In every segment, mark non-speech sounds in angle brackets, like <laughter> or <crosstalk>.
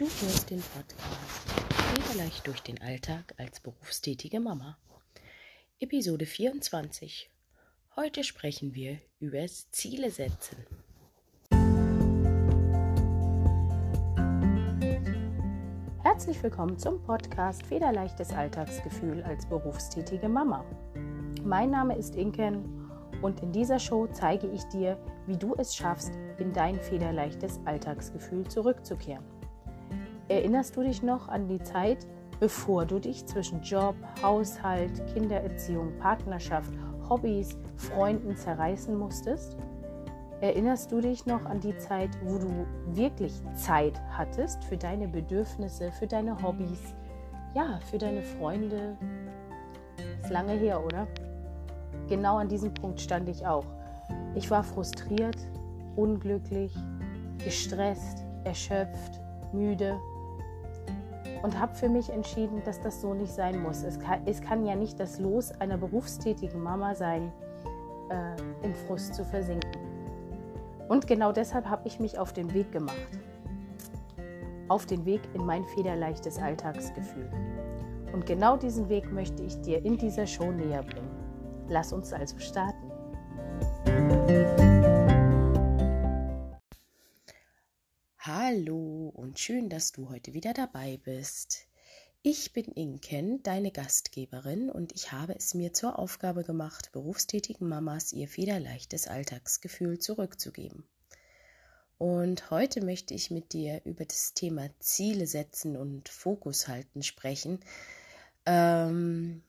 Du hörst den Podcast Federleicht durch den Alltag als berufstätige Mama. Episode 24. Heute sprechen wir über Ziele setzen. Herzlich willkommen zum Podcast Federleichtes Alltagsgefühl als berufstätige Mama. Mein Name ist Inken und in dieser Show zeige ich dir, wie du es schaffst, in dein federleichtes Alltagsgefühl zurückzukehren. Erinnerst du dich noch an die Zeit, bevor du dich zwischen Job, Haushalt, Kindererziehung, Partnerschaft, Hobbys, Freunden zerreißen musstest? Erinnerst du dich noch an die Zeit, wo du wirklich Zeit hattest für deine Bedürfnisse, für deine Hobbys, ja, für deine Freunde? Ist lange her, oder? Genau an diesem Punkt stand ich auch. Ich war frustriert, unglücklich, gestresst, erschöpft, müde und habe für mich entschieden, dass das so nicht sein muss. Es kann, es kann ja nicht das Los einer berufstätigen Mama sein, äh, im Frust zu versinken. Und genau deshalb habe ich mich auf den Weg gemacht. Auf den Weg in mein federleichtes Alltagsgefühl. Und genau diesen Weg möchte ich dir in dieser Show näher bringen. Lass uns also starten. Und schön, dass du heute wieder dabei bist. Ich bin Inken, deine Gastgeberin, und ich habe es mir zur Aufgabe gemacht, berufstätigen Mamas ihr federleichtes Alltagsgefühl zurückzugeben. Und heute möchte ich mit dir über das Thema Ziele setzen und Fokus halten sprechen. Ähm,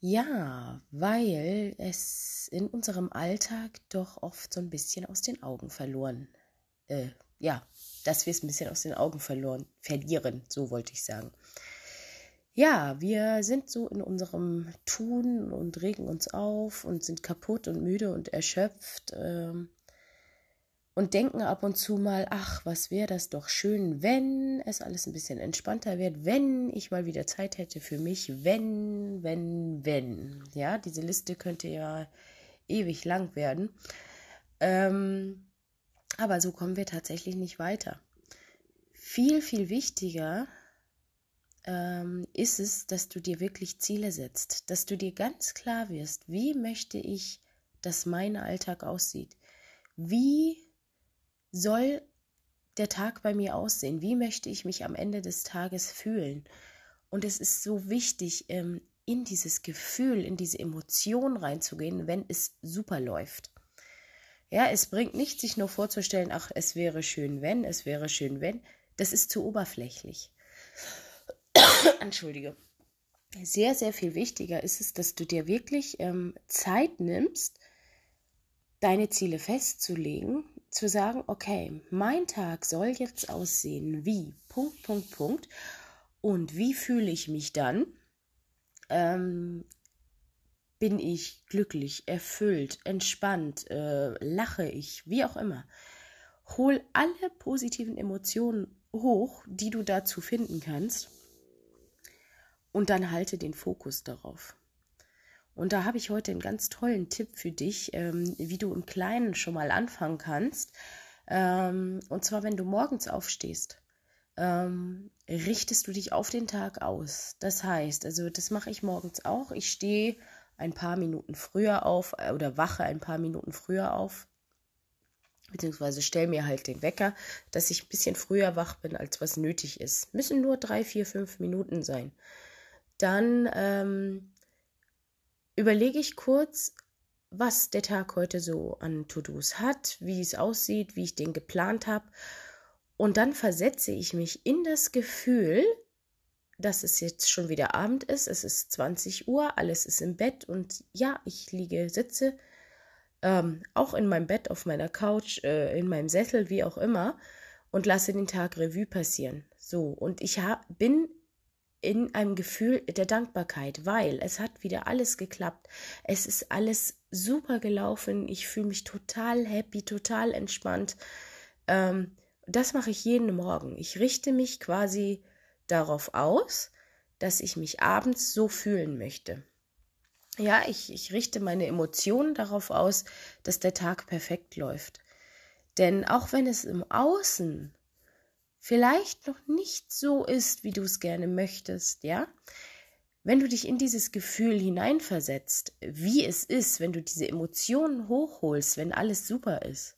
ja, weil es in unserem Alltag doch oft so ein bisschen aus den Augen verloren, äh, ja, dass wir es ein bisschen aus den Augen verloren, verlieren, so wollte ich sagen. Ja, wir sind so in unserem Tun und regen uns auf und sind kaputt und müde und erschöpft. Ähm, und denken ab und zu mal, ach, was wäre das doch schön, wenn es alles ein bisschen entspannter wird, wenn ich mal wieder Zeit hätte für mich, wenn, wenn, wenn. Ja, diese Liste könnte ja ewig lang werden. Ähm, aber so kommen wir tatsächlich nicht weiter. Viel, viel wichtiger ähm, ist es, dass du dir wirklich Ziele setzt, dass du dir ganz klar wirst, wie möchte ich, dass mein Alltag aussieht. Wie soll der Tag bei mir aussehen? Wie möchte ich mich am Ende des Tages fühlen? Und es ist so wichtig, ähm, in dieses Gefühl, in diese Emotion reinzugehen, wenn es super läuft. Ja, es bringt nicht, sich nur vorzustellen, ach, es wäre schön, wenn, es wäre schön, wenn. Das ist zu oberflächlich. <coughs> Entschuldige. Sehr, sehr viel wichtiger ist es, dass du dir wirklich ähm, Zeit nimmst, deine Ziele festzulegen, zu sagen, okay, mein Tag soll jetzt aussehen wie Punkt, Punkt, Punkt. Und wie fühle ich mich dann? Ähm, bin ich glücklich, erfüllt, entspannt, äh, lache ich, wie auch immer. Hol alle positiven Emotionen hoch, die du dazu finden kannst. Und dann halte den Fokus darauf. Und da habe ich heute einen ganz tollen Tipp für dich, ähm, wie du im Kleinen schon mal anfangen kannst. Ähm, und zwar, wenn du morgens aufstehst, ähm, richtest du dich auf den Tag aus. Das heißt, also das mache ich morgens auch. Ich stehe ein paar Minuten früher auf äh, oder wache ein paar Minuten früher auf. Beziehungsweise stelle mir halt den Wecker, dass ich ein bisschen früher wach bin, als was nötig ist. Müssen nur drei, vier, fünf Minuten sein. Dann ähm, überlege ich kurz, was der Tag heute so an To-Dos hat, wie es aussieht, wie ich den geplant habe. Und dann versetze ich mich in das Gefühl, dass es jetzt schon wieder Abend ist. Es ist 20 Uhr, alles ist im Bett und ja, ich liege, sitze ähm, auch in meinem Bett, auf meiner Couch, äh, in meinem Sessel, wie auch immer und lasse den Tag Revue passieren. So, und ich bin in einem Gefühl der Dankbarkeit, weil es hat wieder alles geklappt. Es ist alles super gelaufen. Ich fühle mich total happy, total entspannt. Ähm, das mache ich jeden Morgen. Ich richte mich quasi darauf aus, dass ich mich abends so fühlen möchte. Ja, ich, ich richte meine Emotionen darauf aus, dass der Tag perfekt läuft. Denn auch wenn es im Außen vielleicht noch nicht so ist, wie du es gerne möchtest, ja? Wenn du dich in dieses Gefühl hineinversetzt, wie es ist, wenn du diese Emotionen hochholst, wenn alles super ist,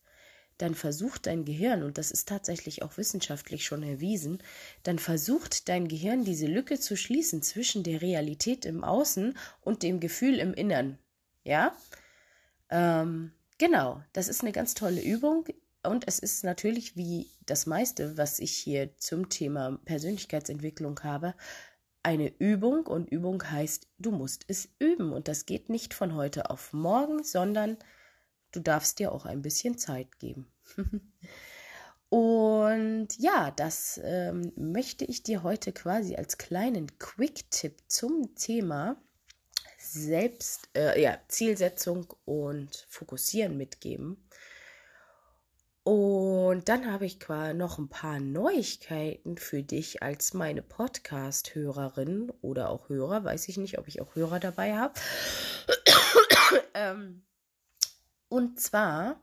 dann versucht dein Gehirn, und das ist tatsächlich auch wissenschaftlich schon erwiesen, dann versucht dein Gehirn diese Lücke zu schließen zwischen der Realität im Außen und dem Gefühl im Innern. Ja? Ähm, genau, das ist eine ganz tolle Übung. Und es ist natürlich wie das meiste, was ich hier zum Thema Persönlichkeitsentwicklung habe, eine Übung und Übung heißt, du musst es üben und das geht nicht von heute auf morgen, sondern du darfst dir auch ein bisschen Zeit geben. <laughs> und ja, das ähm, möchte ich dir heute quasi als kleinen Quick-Tipp zum Thema Selbst, äh, ja, Zielsetzung und Fokussieren mitgeben. Und dann habe ich noch ein paar Neuigkeiten für dich als meine Podcast-Hörerin oder auch Hörer. Weiß ich nicht, ob ich auch Hörer dabei habe. <coughs> ähm, und zwar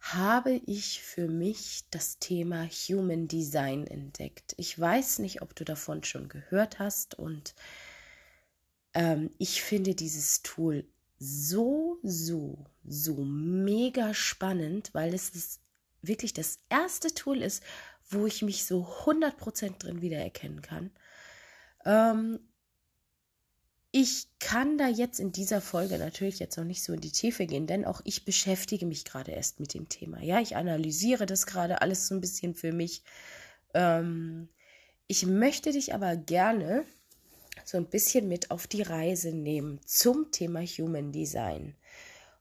habe ich für mich das Thema Human Design entdeckt. Ich weiß nicht, ob du davon schon gehört hast und ähm, ich finde dieses Tool so, so, so mega spannend, weil es ist wirklich das erste Tool ist, wo ich mich so 100% drin wiedererkennen kann. Ähm, ich kann da jetzt in dieser Folge natürlich jetzt noch nicht so in die Tiefe gehen, denn auch ich beschäftige mich gerade erst mit dem Thema. Ja, ich analysiere das gerade alles so ein bisschen für mich. Ähm, ich möchte dich aber gerne so ein bisschen mit auf die Reise nehmen zum Thema Human Design.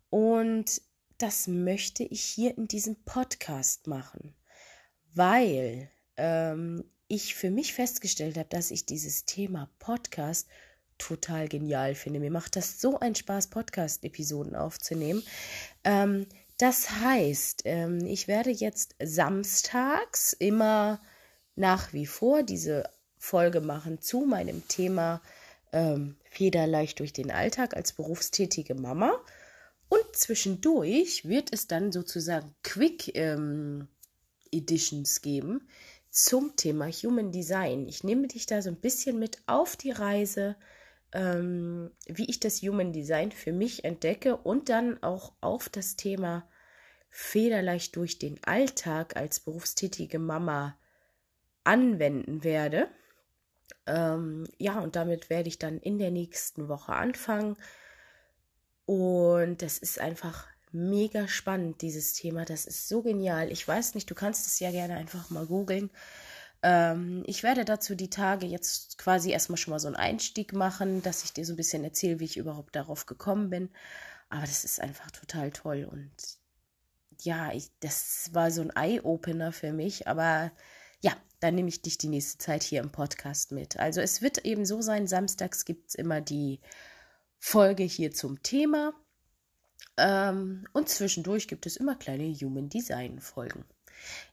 Und das möchte ich hier in diesem Podcast machen, weil ähm, ich für mich festgestellt habe, dass ich dieses Thema Podcast total genial finde. Mir macht das so einen Spaß, Podcast-Episoden aufzunehmen. Ähm, das heißt, ähm, ich werde jetzt samstags immer nach wie vor diese Folge machen zu meinem Thema ähm, Federleicht durch den Alltag als berufstätige Mama. Und zwischendurch wird es dann sozusagen Quick ähm, Editions geben zum Thema Human Design. Ich nehme dich da so ein bisschen mit auf die Reise, ähm, wie ich das Human Design für mich entdecke und dann auch auf das Thema federleicht durch den Alltag als berufstätige Mama anwenden werde. Ähm, ja, und damit werde ich dann in der nächsten Woche anfangen. Und das ist einfach mega spannend, dieses Thema. Das ist so genial. Ich weiß nicht, du kannst es ja gerne einfach mal googeln. Ähm, ich werde dazu die Tage jetzt quasi erstmal schon mal so einen Einstieg machen, dass ich dir so ein bisschen erzähle, wie ich überhaupt darauf gekommen bin. Aber das ist einfach total toll. Und ja, ich, das war so ein Eye-Opener für mich. Aber ja, dann nehme ich dich die nächste Zeit hier im Podcast mit. Also es wird eben so sein, samstags gibt es immer die Folge hier zum Thema. Ähm, und zwischendurch gibt es immer kleine Human Design Folgen.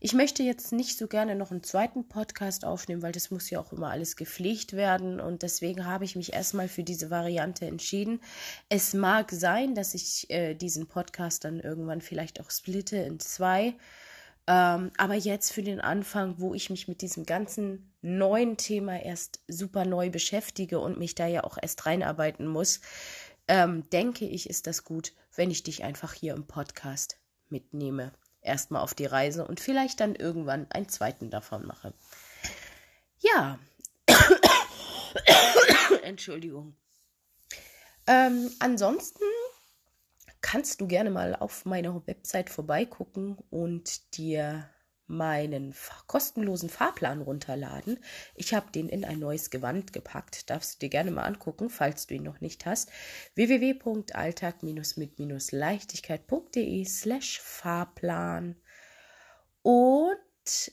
Ich möchte jetzt nicht so gerne noch einen zweiten Podcast aufnehmen, weil das muss ja auch immer alles gepflegt werden und deswegen habe ich mich erstmal für diese Variante entschieden. Es mag sein, dass ich äh, diesen Podcast dann irgendwann vielleicht auch splitte in zwei. Ähm, aber jetzt für den Anfang, wo ich mich mit diesem ganzen neuen Thema erst super neu beschäftige und mich da ja auch erst reinarbeiten muss, ähm, denke ich, ist das gut, wenn ich dich einfach hier im Podcast mitnehme. Erstmal auf die Reise und vielleicht dann irgendwann einen zweiten davon mache. Ja. <coughs> Entschuldigung. Ähm, ansonsten kannst du gerne mal auf meiner Website vorbeigucken und dir meinen kostenlosen Fahrplan runterladen. Ich habe den in ein neues Gewand gepackt. Darfst du dir gerne mal angucken, falls du ihn noch nicht hast. www.alltag-mit-leichtigkeit.de slash Fahrplan. Und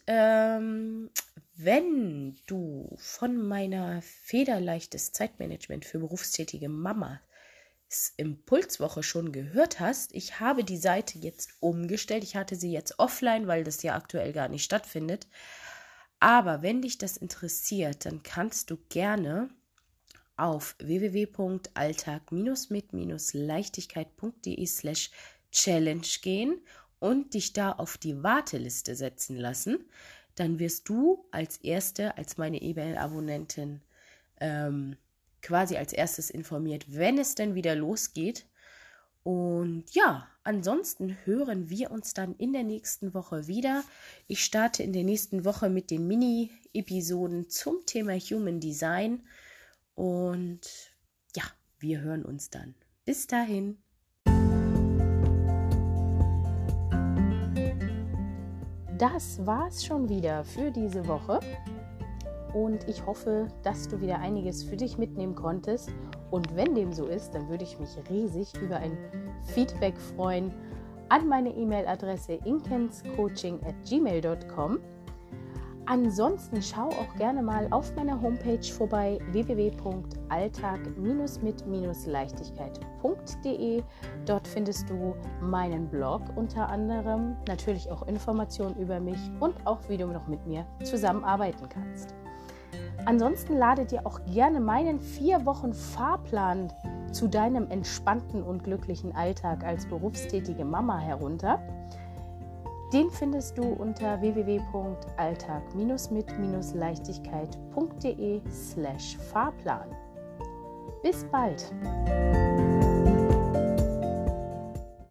ähm, wenn du von meiner federleichtes Zeitmanagement für berufstätige Mama Impulswoche schon gehört hast, ich habe die Seite jetzt umgestellt. Ich hatte sie jetzt offline, weil das ja aktuell gar nicht stattfindet. Aber wenn dich das interessiert, dann kannst du gerne auf www.alltag-mit-leichtigkeit.de slash challenge gehen und dich da auf die Warteliste setzen lassen. dann wirst du als Erste, als meine E-Mail-Abonnentin ähm, quasi als erstes informiert, wenn es denn wieder losgeht. Und ja, ansonsten hören wir uns dann in der nächsten Woche wieder. Ich starte in der nächsten Woche mit den Mini-Episoden zum Thema Human Design. Und ja, wir hören uns dann. Bis dahin. Das war's schon wieder für diese Woche. Und ich hoffe, dass du wieder einiges für dich mitnehmen konntest. Und wenn dem so ist, dann würde ich mich riesig über ein Feedback freuen an meine E-Mail-Adresse inkenscoaching at gmail.com. Ansonsten schau auch gerne mal auf meiner Homepage vorbei www.alltag-mit-leichtigkeit.de. Dort findest du meinen Blog unter anderem, natürlich auch Informationen über mich und auch wie du noch mit mir zusammenarbeiten kannst. Ansonsten lade dir auch gerne meinen vier Wochen Fahrplan zu deinem entspannten und glücklichen Alltag als berufstätige Mama herunter. Den findest du unter www.alltag-mit-leichtigkeit.de slash Fahrplan. Bis bald!